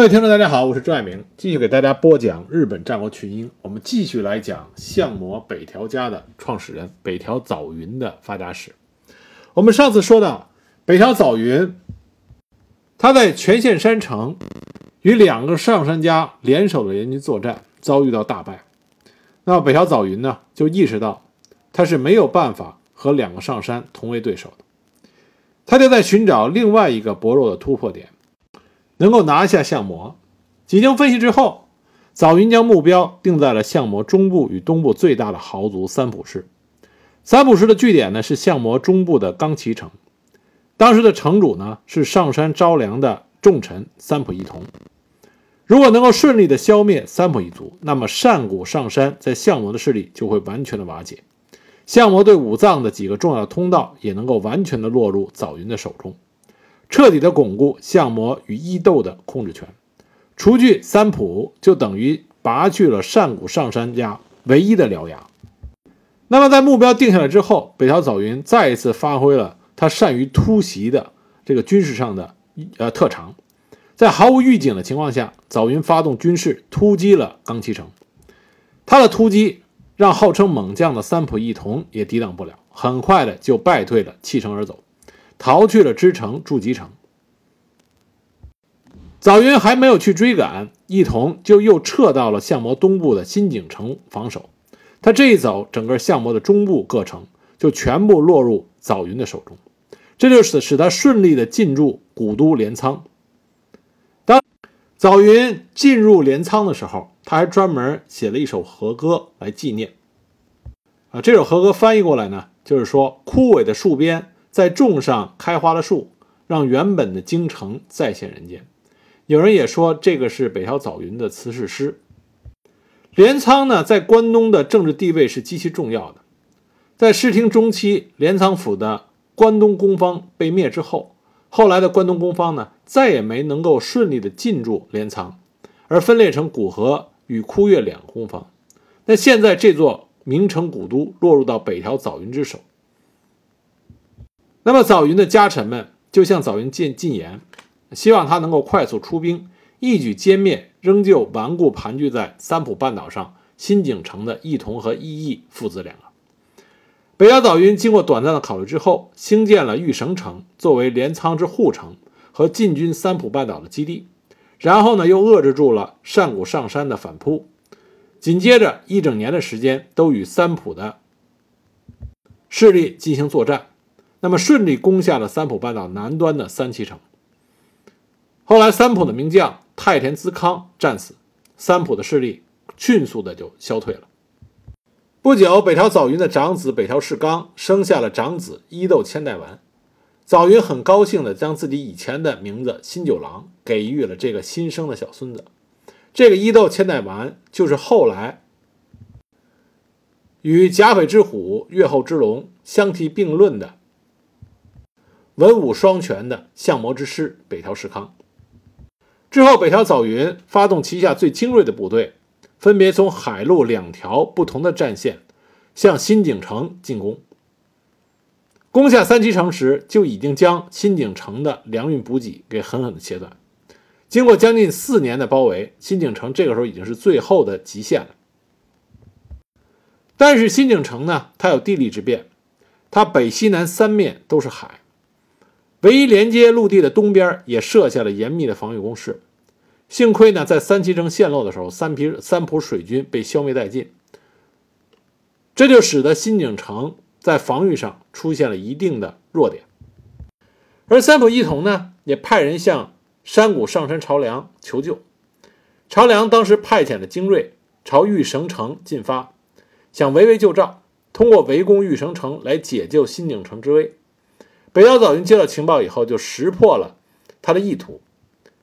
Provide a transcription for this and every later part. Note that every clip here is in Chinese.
各位听众，大家好，我是朱爱明，继续给大家播讲日本战国群英。我们继续来讲相模北条家的创始人北条早云的发家史。我们上次说到，北条早云他在全县山城与两个上山家联手的联军作战，遭遇到大败。那北条早云呢，就意识到他是没有办法和两个上山同为对手的，他就在寻找另外一个薄弱的突破点。能够拿下相模，几经分析之后，早云将目标定在了相模中部与东部最大的豪族三浦氏。三浦氏的据点呢是相模中部的冈崎城，当时的城主呢是上山招粮的重臣三浦义同。如果能够顺利的消灭三浦一族，那么上谷上山在相模的势力就会完全的瓦解，相模对武藏的几个重要通道也能够完全的落入早云的手中。彻底的巩固相模与伊豆的控制权，除去三浦，就等于拔去了上古上山家唯一的獠牙。那么，在目标定下来之后，北条早云再一次发挥了他善于突袭的这个军事上的呃特长，在毫无预警的情况下，早云发动军事突击了冈崎城。他的突击让号称猛将的三浦义同也抵挡不了，很快的就败退了，弃城而走。逃去了支城筑基城，早云还没有去追赶，一同就又撤到了相模东部的新井城防守。他这一走，整个相模的中部各城就全部落入早云的手中，这就使使他顺利的进驻古都镰仓。当早云进入镰仓的时候，他还专门写了一首和歌来纪念。啊，这首和歌翻译过来呢，就是说枯萎的树边。在种上开花的树，让原本的京城再现人间。有人也说这个是北条早云的辞世诗。镰仓呢，在关东的政治地位是极其重要的。在室町中期，镰仓府的关东宫方被灭之后，后来的关东宫方呢，再也没能够顺利的进驻镰仓，而分裂成古河与枯月两个宫方。那现在这座名城古都落入到北条早云之手。那么早云的家臣们就向早云进进言，希望他能够快速出兵，一举歼灭仍旧顽固盘踞在三浦半岛上新井城的义同和义义父子两个。北条早云经过短暂的考虑之后，兴建了玉绳城作为镰仓之护城和进军三浦半岛的基地，然后呢又遏制住了上谷上山的反扑，紧接着一整年的时间都与三浦的势力进行作战。那么顺利攻下了三浦半岛南端的三崎城。后来三浦的名将太田资康战死，三浦的势力迅速的就消退了。不久，北条早云的长子北条氏纲生下了长子伊豆千代丸。早云很高兴的将自己以前的名字新九郎给予了这个新生的小孙子。这个伊豆千代丸就是后来与甲斐之虎、越后之龙相提并论的。文武双全的相模之师北条时康之后，北条早云发动旗下最精锐的部队，分别从海陆两条不同的战线向新井城进攻。攻下三崎城时，就已经将新井城的粮运补给给狠狠的切断。经过将近四年的包围，新井城这个时候已经是最后的极限了。但是新井城呢，它有地利之便，它北西南三面都是海。唯一连接陆地的东边也设下了严密的防御工事。幸亏呢，在三崎城陷落的时候，三皮三浦水军被消灭殆尽，这就使得新井城在防御上出现了一定的弱点。而三浦义同呢，也派人向山谷上山朝良求救。朝良当时派遣了精锐朝玉绳城进发，想围魏救赵，通过围攻玉绳城来解救新井城之危。北条早云接到情报以后，就识破了他的意图。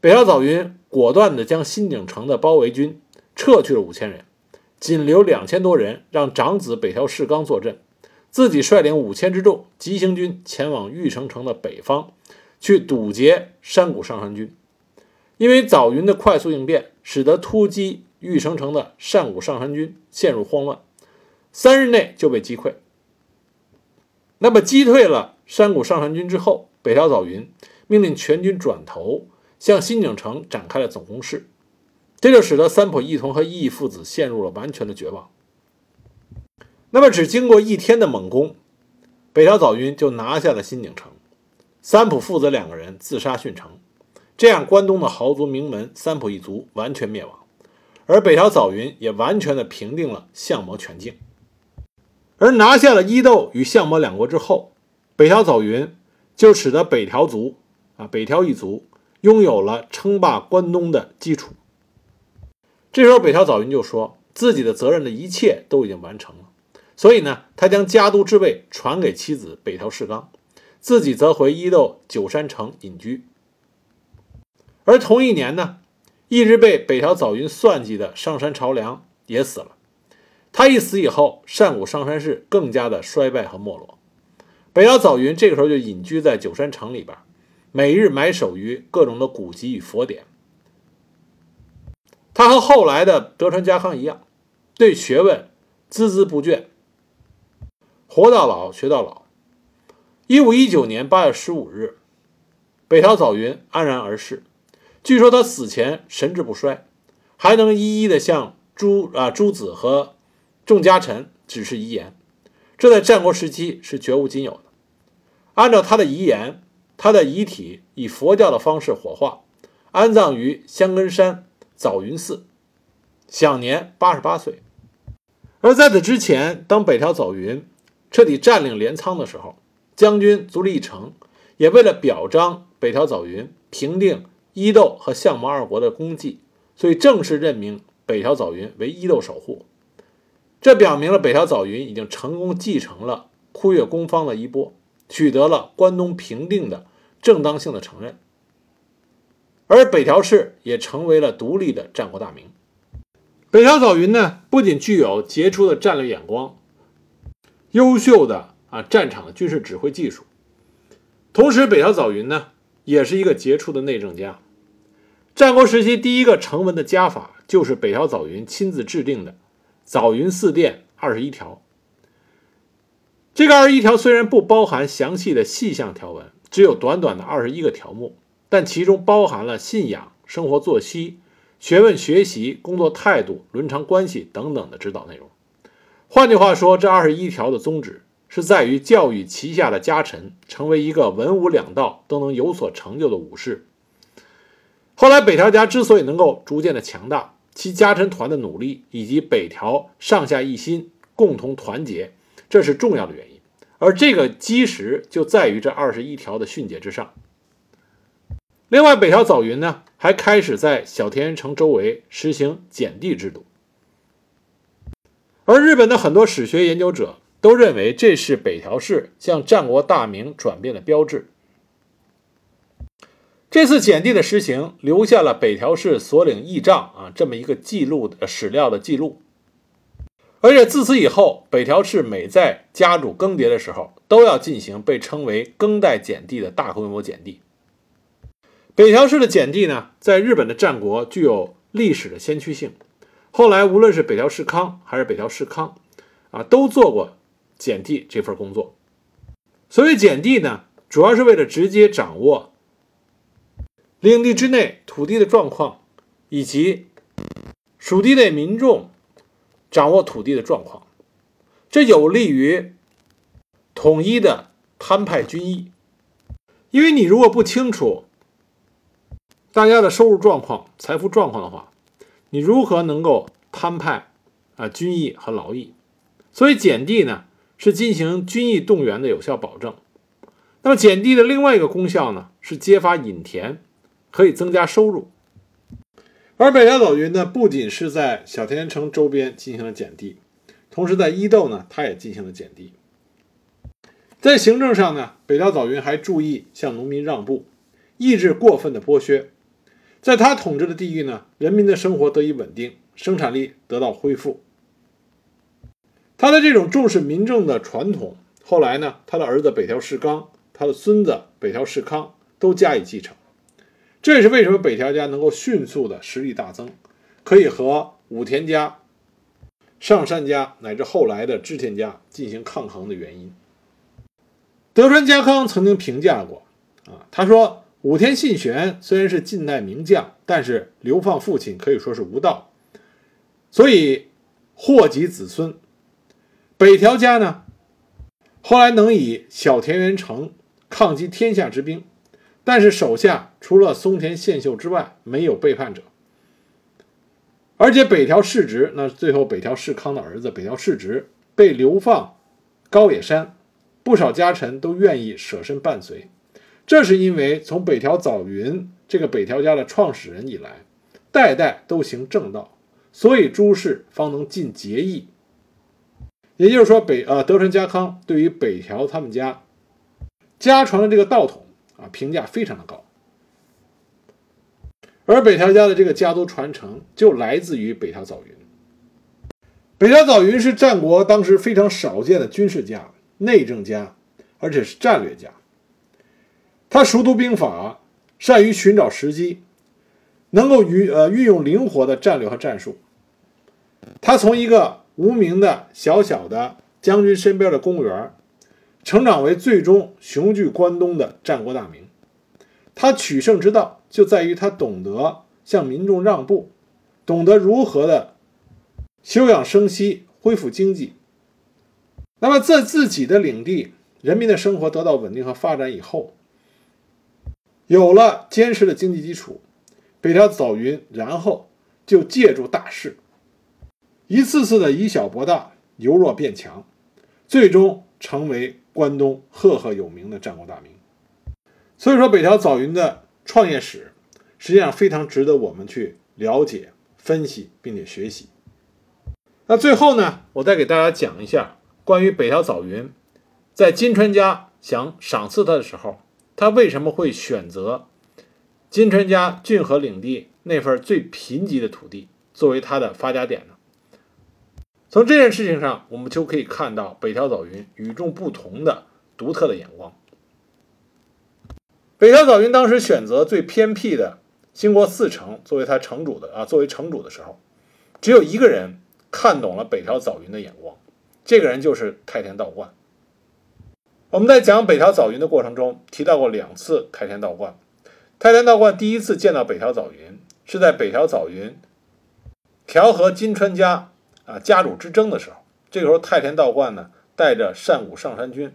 北条早云果断地将新井城的包围军撤去了五千人，仅留两千多人，让长子北条氏纲坐镇，自己率领五千之众急行军前往玉城城的北方，去堵截山谷上山军。因为早云的快速应变，使得突击玉城城的山谷上山军陷入慌乱，三日内就被击溃。那么击退了。山谷上山军之后，北条早云命令全军转头向新井城展开了总攻势，这就使得三浦义同和义义父子陷入了完全的绝望。那么，只经过一天的猛攻，北条早云就拿下了新井城，三浦父子两个人自杀殉城，这样关东的豪族名门三浦一族完全灭亡，而北条早云也完全的平定了相模全境。而拿下了伊豆与相模两国之后，北条早云就使得北条族啊北条一族拥有了称霸关东的基础。这时候，北条早云就说自己的责任的一切都已经完成了，所以呢，他将家督之位传给妻子北条氏纲，自己则回伊豆九山城隐居。而同一年呢，一直被北条早云算计的上山朝良也死了。他一死以后，上古上山氏更加的衰败和没落。北条早云这个时候就隐居在九山城里边，每日埋首于各种的古籍与佛典。他和后来的德川家康一样，对学问孜孜不倦，活到老学到老。一五一九年八月十五日，北条早云安然而逝。据说他死前神志不衰，还能一一的向诸啊诸子和。众家臣只是遗言，这在战国时期是绝无仅有的。按照他的遗言，他的遗体以佛教的方式火化，安葬于香根山早云寺，享年八十八岁。而在此之前，当北条早云彻底占领镰仓的时候，将军足利义成也为了表彰北条早云平定伊豆和相模二国的功绩，所以正式任命北条早云为伊豆守护。这表明了北条早云已经成功继承了枯月宫方的衣钵，取得了关东平定的正当性的承认，而北条氏也成为了独立的战国大名。北条早云呢，不仅具有杰出的战略眼光、优秀的啊战场的军事指挥技术，同时北条早云呢，也是一个杰出的内政家。战国时期第一个成文的家法，就是北条早云亲自制定的。早云寺殿二十一条，这个二十一条虽然不包含详细的细项条文，只有短短的二十一个条目，但其中包含了信仰、生活作息、学问学习、工作态度、伦常关系等等的指导内容。换句话说，这二十一条的宗旨是在于教育旗下的家臣成为一个文武两道都能有所成就的武士。后来北条家之所以能够逐渐的强大。其家臣团的努力，以及北条上下一心、共同团结，这是重要的原因。而这个基石就在于这二十一条的训诫之上。另外，北条早云呢，还开始在小田原城周围实行减地制度。而日本的很多史学研究者都认为，这是北条氏向战国大名转变的标志。这次减地的实行，留下了北条氏所领义仗啊这么一个记录的史料的记录。而且自此以后，北条氏每在家主更迭的时候，都要进行被称为“更代减地”的大规模减地。北条氏的减地呢，在日本的战国具有历史的先驱性。后来，无论是北条氏康还是北条氏康，啊，都做过减地这份工作。所谓减地呢，主要是为了直接掌握。领地之内土地的状况，以及属地内民众掌握土地的状况，这有利于统一的摊派军役。因为你如果不清楚大家的收入状况、财富状况的话，你如何能够摊派啊军役和劳役？所以减地呢，是进行军役动员的有效保证。那么减地的另外一个功效呢，是揭发隐田。可以增加收入，而北条早云呢，不仅是在小田城周边进行了减地，同时在伊豆呢，他也进行了减地。在行政上呢，北条早云还注意向农民让步，抑制过分的剥削。在他统治的地域呢，人民的生活得以稳定，生产力得到恢复。他的这种重视民政的传统，后来呢，他的儿子北条氏纲，他的孙子北条氏康都加以继承。这也是为什么北条家能够迅速的实力大增，可以和武田家、上杉家乃至后来的织田家进行抗衡的原因。德川家康曾经评价过，啊，他说武田信玄虽然是近代名将，但是流放父亲可以说是无道，所以祸及子孙。北条家呢，后来能以小田原城抗击天下之兵，但是手下除了松田宪秀之外，没有背叛者。而且北条氏直，那最后北条氏康的儿子北条氏直被流放高野山，不少家臣都愿意舍身伴随。这是因为从北条早云这个北条家的创始人以来，代代都行正道，所以诸氏方能尽节义。也就是说，北呃德川家康对于北条他们家家传的这个道统啊评价非常的高，而北条家的这个家族传承就来自于北条早云。北条早云是战国当时非常少见的军事家、内政家，而且是战略家。他熟读兵法，善于寻找时机，能够运呃运用灵活的战略和战术。他从一个无名的小小的将军身边的公务员，成长为最终雄踞关东的战国大名。他取胜之道就在于他懂得向民众让步，懂得如何的休养生息、恢复经济。那么在自己的领地，人民的生活得到稳定和发展以后，有了坚实的经济基础，北条早云然后就借助大势。一次次的以小博大，由弱变强，最终成为关东赫赫有名的战国大名。所以说，北条早云的创业史实际上非常值得我们去了解、分析，并且学习。那最后呢，我再给大家讲一下关于北条早云在金川家想赏赐他的时候，他为什么会选择金川家骏河领地那份最贫瘠的土地作为他的发家点呢？从这件事情上，我们就可以看到北条早云与众不同的独特的眼光。北条早云当时选择最偏僻的兴国四城作为他城主的啊，作为城主的时候，只有一个人看懂了北条早云的眼光，这个人就是太田道观。我们在讲北条早云的过程中提到过两次太田道观。太田道观第一次见到北条早云是在北条早云调和金川家。啊，家主之争的时候，这个时候太田道观呢带着善武上山军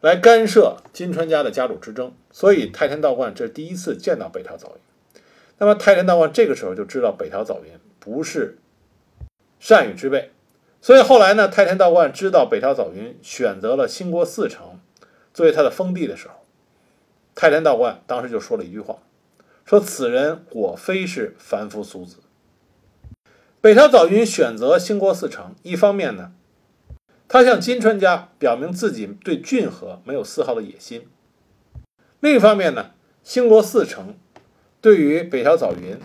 来干涉金川家的家主之争，所以太田道观这是第一次见到北条早云。那么太田道观这个时候就知道北条早云不是善宇之辈，所以后来呢，太田道观知道北条早云选择了兴国四城作为他的封地的时候，太田道观当时就说了一句话，说此人果非是凡夫俗子。北条早云选择兴国四城，一方面呢，他向金川家表明自己对骏河没有丝毫的野心；另一方面呢，兴国四城对于北条早云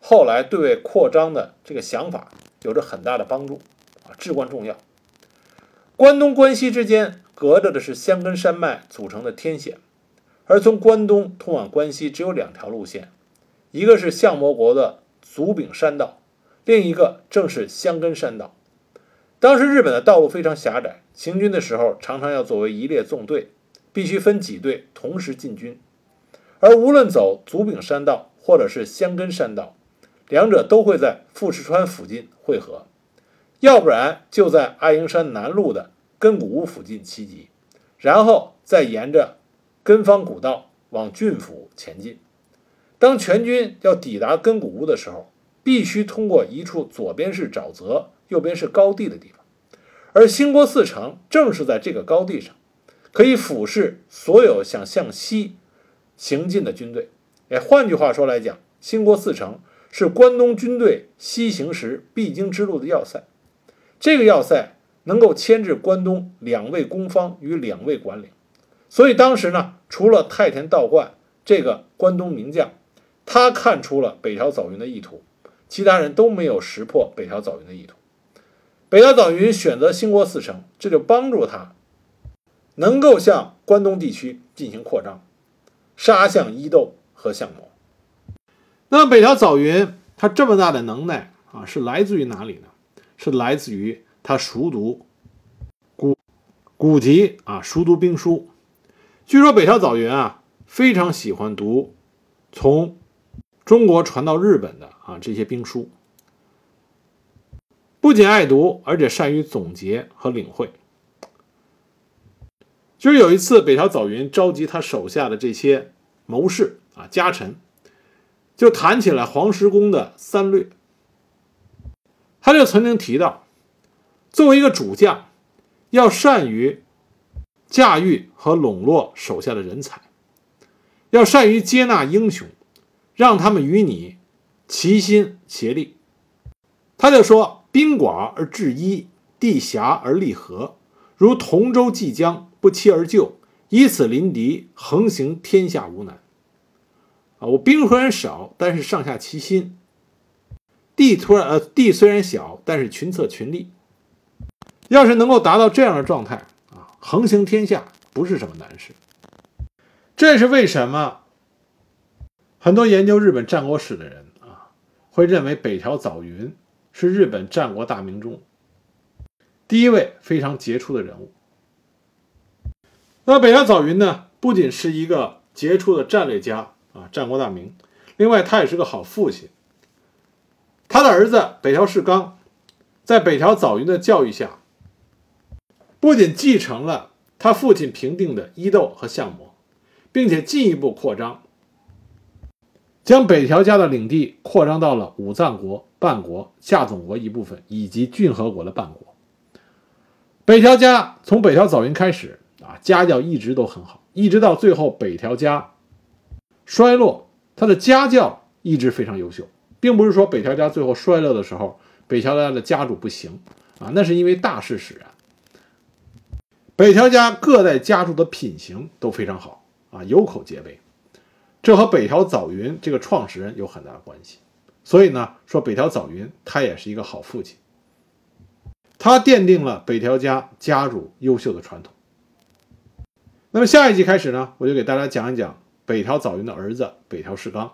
后来对外扩张的这个想法有着很大的帮助，啊，至关重要。关东关西之间隔着的是香根山脉组成的天险，而从关东通往关西只有两条路线，一个是相模国的足柄山道。另一个正是香根山道。当时日本的道路非常狭窄，行军的时候常常要作为一列纵队，必须分几队同时进军。而无论走足柄山道或者是香根山道，两者都会在富士川附近汇合，要不然就在爱鹰山南路的根谷屋附近齐集，然后再沿着根方古道往郡府前进。当全军要抵达根谷屋的时候，必须通过一处左边是沼泽、右边是高地的地方，而兴国四城正是在这个高地上，可以俯视所有想向西行进的军队。哎，换句话说来讲，兴国四城是关东军队西行时必经之路的要塞。这个要塞能够牵制关东两位攻方与两位管领，所以当时呢，除了太田道观这个关东名将，他看出了北条早云的意图。其他人都没有识破北条早云的意图。北条早云选择兴国四城，这就帮助他能够向关东地区进行扩张，杀向伊豆和相模。那么北条早云他这么大的能耐啊，是来自于哪里呢？是来自于他熟读古古籍啊，熟读兵书。据说北条早云啊，非常喜欢读从中国传到日本的啊这些兵书，不仅爱读，而且善于总结和领会。就是有一次，北条早云召集他手下的这些谋士啊家臣，就谈起来黄石公的三略。他就曾经提到，作为一个主将，要善于驾驭和笼络手下的人才。要善于接纳英雄，让他们与你齐心协力。他就说：“兵寡而制一，地狭而利合，如同舟济江，不期而就，以此临敌，横行天下无难。”啊，我兵虽然少，但是上下齐心；地突然呃地虽然小，但是群策群力。要是能够达到这样的状态啊，横行天下不是什么难事。这是为什么？很多研究日本战国史的人啊，会认为北条早云是日本战国大名中第一位非常杰出的人物。那北条早云呢，不仅是一个杰出的战略家啊，战国大名，另外他也是个好父亲。他的儿子北条氏纲，在北条早云的教育下，不仅继承了他父亲平定的伊豆和相模。并且进一步扩张，将北条家的领地扩张到了武藏国、半国、下总国一部分，以及骏河国的半国。北条家从北条早云开始啊，家教一直都很好，一直到最后北条家衰落，他的家教一直非常优秀，并不是说北条家最后衰落的时候，北条家的家主不行啊，那是因为大势使然。北条家各代家主的品行都非常好。啊，有口皆碑，这和北条早云这个创始人有很大的关系。所以呢，说北条早云他也是一个好父亲，他奠定了北条家家主优秀的传统。那么下一集开始呢，我就给大家讲一讲北条早云的儿子北条氏纲。